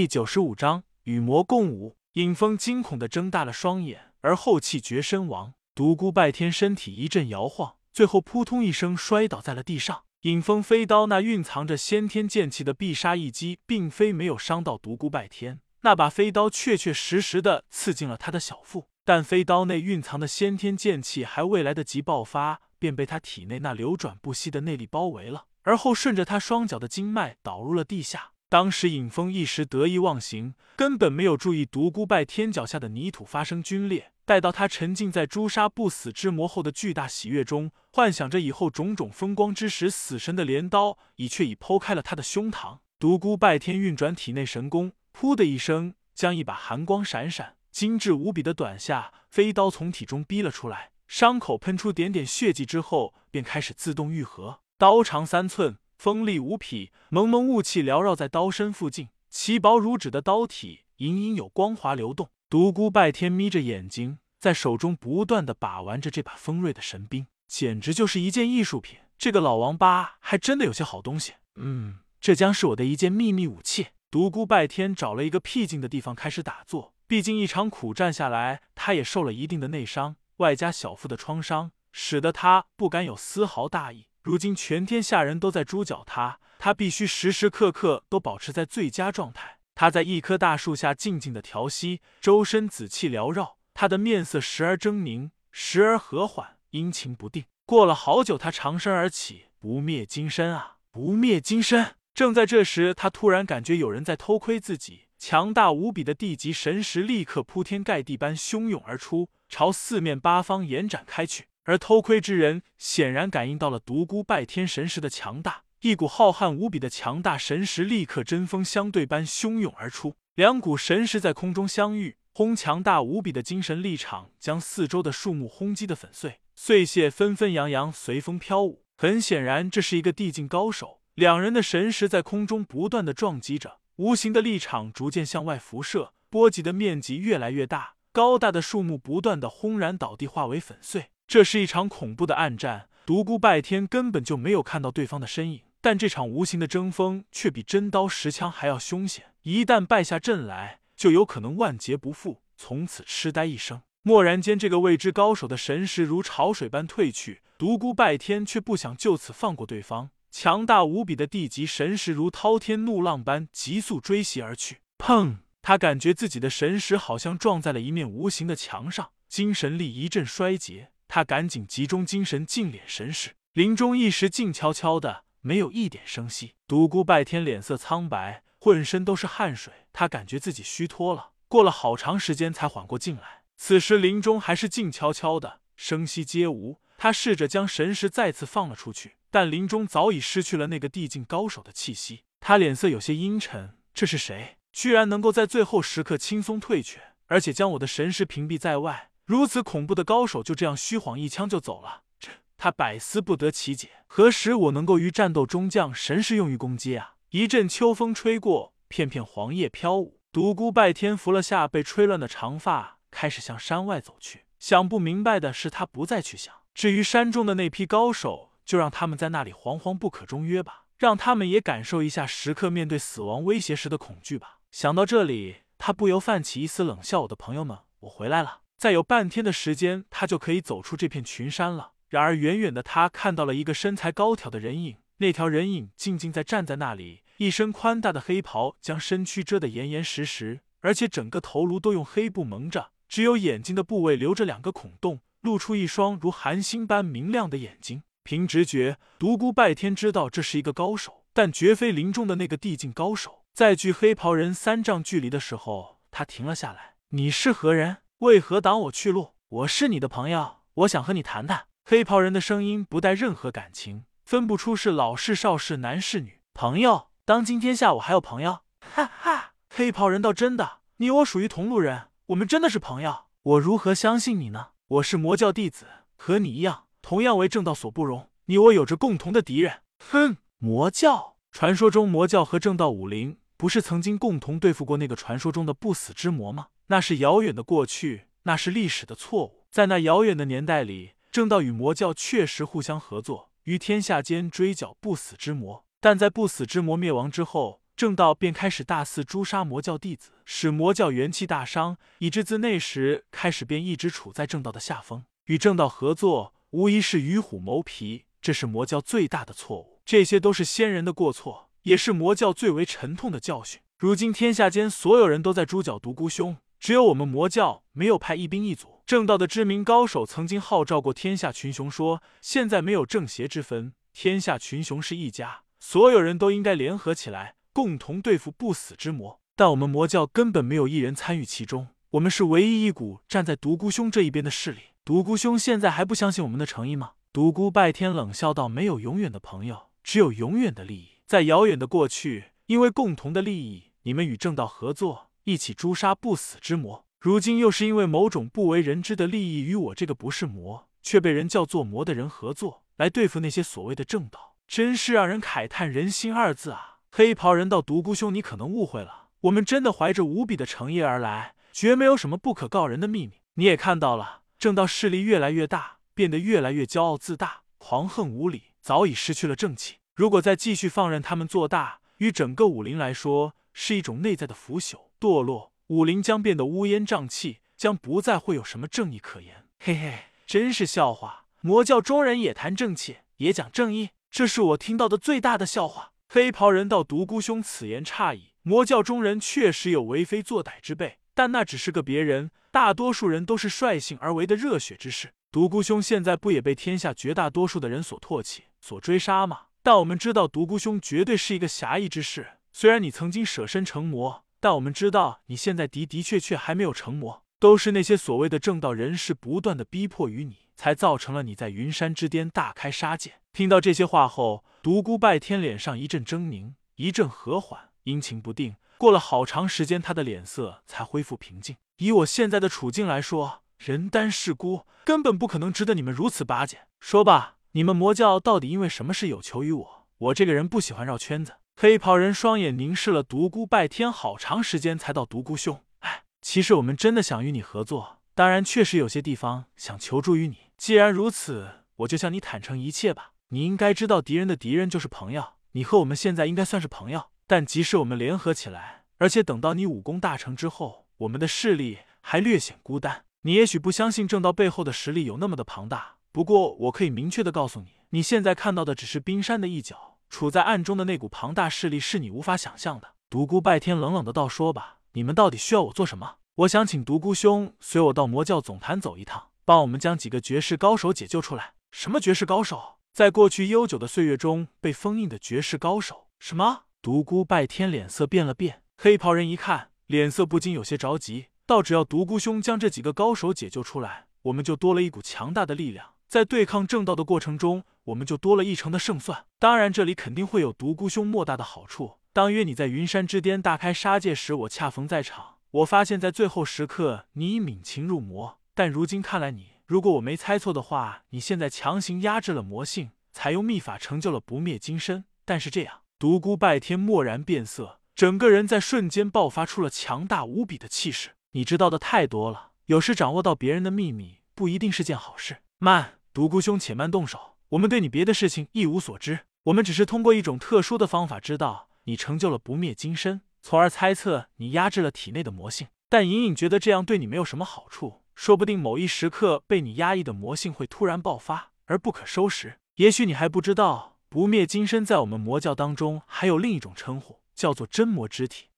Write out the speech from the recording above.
第九十五章与魔共舞。尹峰惊恐的睁大了双眼，而后气绝身亡。独孤拜天身体一阵摇晃，最后扑通一声摔倒在了地上。尹峰飞刀那蕴藏着先天剑气的必杀一击，并非没有伤到独孤拜天，那把飞刀确确实实的刺进了他的小腹。但飞刀内蕴藏的先天剑气还未来得及爆发，便被他体内那流转不息的内力包围了，而后顺着他双脚的经脉导入了地下。当时尹峰一时得意忘形，根本没有注意独孤拜天脚下的泥土发生龟裂。待到他沉浸在诛杀不死之魔后的巨大喜悦中，幻想着以后种种风光之时，死神的镰刀已却已剖开了他的胸膛。独孤拜天运转体内神功，噗的一声，将一把寒光闪闪、精致无比的短下飞刀从体中逼了出来。伤口喷出点点血迹之后，便开始自动愈合。刀长三寸。锋利无匹，蒙蒙雾气缭绕在刀身附近，其薄如纸的刀体隐隐有光华流动。独孤拜天眯着眼睛，在手中不断的把玩着这把锋锐的神兵，简直就是一件艺术品。这个老王八还真的有些好东西。嗯，这将是我的一件秘密武器。独孤拜天找了一个僻静的地方开始打坐，毕竟一场苦战下来，他也受了一定的内伤，外加小腹的创伤，使得他不敢有丝毫大意。如今全天下人都在猪脚他，他必须时时刻刻都保持在最佳状态。他在一棵大树下静静的调息，周身紫气缭绕，他的面色时而狰狞，时而和缓，阴晴不定。过了好久，他长身而起：“不灭金身啊，不灭金身！”正在这时，他突然感觉有人在偷窥自己，强大无比的地级神识立刻铺天盖地般汹涌而出，朝四面八方延展开去。而偷窥之人显然感应到了独孤拜天神识的强大，一股浩瀚无比的强大神识立刻针锋相对般汹涌而出，两股神识在空中相遇，轰！强大无比的精神力场将四周的树木轰击的粉碎，碎屑纷纷扬扬，随风飘舞。很显然，这是一个地境高手。两人的神识在空中不断的撞击着，无形的力场逐渐向外辐射，波及的面积越来越大，高大的树木不断的轰然倒地，化为粉碎。这是一场恐怖的暗战，独孤拜天根本就没有看到对方的身影，但这场无形的争锋却比真刀实枪还要凶险。一旦败下阵来，就有可能万劫不复，从此痴呆一生。蓦然间，这个未知高手的神识如潮水般退去，独孤拜天却不想就此放过对方。强大无比的地级神识如滔天怒浪般急速追袭而去。砰！他感觉自己的神识好像撞在了一面无形的墙上，精神力一阵衰竭。他赶紧集中精神，净敛神识。林中一时静悄悄的，没有一点声息。独孤拜天脸色苍白，浑身都是汗水，他感觉自己虚脱了。过了好长时间才缓过劲来。此时林中还是静悄悄的，声息皆无。他试着将神识再次放了出去，但林中早已失去了那个地境高手的气息。他脸色有些阴沉，这是谁？居然能够在最后时刻轻松退却，而且将我的神识屏蔽在外。如此恐怖的高手就这样虚晃一枪就走了，这他百思不得其解。何时我能够于战斗中将神识用于攻击啊？一阵秋风吹过，片片黄叶飘舞。独孤拜天扶了下被吹乱的长发，开始向山外走去。想不明白的是，他不再去想。至于山中的那批高手，就让他们在那里惶惶不可终日吧，让他们也感受一下时刻面对死亡威胁时的恐惧吧。想到这里，他不由泛起一丝冷笑：“我的朋友们，我回来了。”再有半天的时间，他就可以走出这片群山了。然而，远远的他看到了一个身材高挑的人影，那条人影静静在站在那里，一身宽大的黑袍将身躯遮得严严实实，而且整个头颅都用黑布蒙着，只有眼睛的部位留着两个孔洞，露出一双如寒星般明亮的眼睛。凭直觉，独孤拜天知道这是一个高手，但绝非林中的那个地境高手。在距黑袍人三丈距离的时候，他停了下来：“你是何人？”为何挡我去路？我是你的朋友，我想和你谈谈。黑袍人的声音不带任何感情，分不出是老是少是男是女。朋友，当今天下我还有朋友？哈哈！黑袍人倒：“真的，你我属于同路人，我们真的是朋友。我如何相信你呢？我是魔教弟子，和你一样，同样为正道所不容。你我有着共同的敌人。哼！魔教？传说中魔教和正道武林不是曾经共同对付过那个传说中的不死之魔吗？那是遥远的过去，那是历史的错误。在那遥远的年代里，正道与魔教确实互相合作，于天下间追剿不死之魔。但在不死之魔灭亡之后，正道便开始大肆诛杀魔教弟子，使魔教元气大伤，以致自那时开始便一直处在正道的下风。与正道合作，无疑是与虎谋皮，这是魔教最大的错误。这些都是先人的过错，也是魔教最为沉痛的教训。如今天下间所有人都在诛剿独孤兄，只有我们魔教没有派一兵一卒。正道的知名高手曾经号召过天下群雄，说现在没有正邪之分，天下群雄是一家，所有人都应该联合起来。共同对付不死之魔，但我们魔教根本没有一人参与其中。我们是唯一一股站在独孤兄这一边的势力。独孤兄现在还不相信我们的诚意吗？独孤拜天冷笑道：“没有永远的朋友，只有永远的利益。在遥远的过去，因为共同的利益，你们与正道合作，一起诛杀不死之魔。如今又是因为某种不为人知的利益，与我这个不是魔却被人叫做魔的人合作，来对付那些所谓的正道，真是让人慨叹人心二字啊！”黑袍人道：“独孤兄，你可能误会了，我们真的怀着无比的诚意而来，绝没有什么不可告人的秘密。你也看到了，正道势力越来越大，变得越来越骄傲自大，狂横无理，早已失去了正气。如果再继续放任他们做大，与整个武林来说，是一种内在的腐朽堕落。武林将变得乌烟瘴气，将不再会有什么正义可言。嘿嘿，真是笑话！魔教中人也谈正气，也讲正义，这是我听到的最大的笑话。”黑袍人道：“独孤兄此言差矣。魔教中人确实有为非作歹之辈，但那只是个别人，大多数人都是率性而为的热血之士。独孤兄现在不也被天下绝大多数的人所唾弃、所追杀吗？但我们知道，独孤兄绝对是一个侠义之士。虽然你曾经舍身成魔，但我们知道你现在的的确确还没有成魔，都是那些所谓的正道人士不断的逼迫于你。”才造成了你在云山之巅大开杀戒。听到这些话后，独孤拜天脸上一阵狰狞，一阵和缓，阴晴不定。过了好长时间，他的脸色才恢复平静。以我现在的处境来说，人单势孤，根本不可能值得你们如此巴结。说吧，你们魔教到底因为什么事有求于我？我这个人不喜欢绕圈子。黑袍人双眼凝视了独孤拜天好长时间，才道：“独孤兄，哎，其实我们真的想与你合作，当然确实有些地方想求助于你。”既然如此，我就向你坦诚一切吧。你应该知道，敌人的敌人就是朋友。你和我们现在应该算是朋友，但即使我们联合起来，而且等到你武功大成之后，我们的势力还略显孤单。你也许不相信正道背后的实力有那么的庞大，不过我可以明确的告诉你，你现在看到的只是冰山的一角，处在暗中的那股庞大势力是你无法想象的。独孤拜天冷冷的道：“说吧，你们到底需要我做什么？我想请独孤兄随我到魔教总坛走一趟。”帮我们将几个绝世高手解救出来。什么绝世高手？在过去悠久的岁月中被封印的绝世高手？什么？独孤拜天脸色变了变。黑袍人一看，脸色不禁有些着急。道：“只要独孤兄将这几个高手解救出来，我们就多了一股强大的力量，在对抗正道的过程中，我们就多了一成的胜算。当然，这里肯定会有独孤兄莫大的好处。当约你在云山之巅大开杀戒时，我恰逢在场。我发现，在最后时刻，你已泯情入魔。”但如今看来，你如果我没猜错的话，你现在强行压制了魔性，采用秘法成就了不灭金身。但是这样，独孤拜天蓦然变色，整个人在瞬间爆发出了强大无比的气势。你知道的太多了，有时掌握到别人的秘密不一定是件好事。慢，独孤兄，且慢动手。我们对你别的事情一无所知，我们只是通过一种特殊的方法知道你成就了不灭金身，从而猜测你压制了体内的魔性。但隐隐觉得这样对你没有什么好处。说不定某一时刻被你压抑的魔性会突然爆发而不可收拾。也许你还不知道，不灭金身在我们魔教当中还有另一种称呼，叫做真魔之体。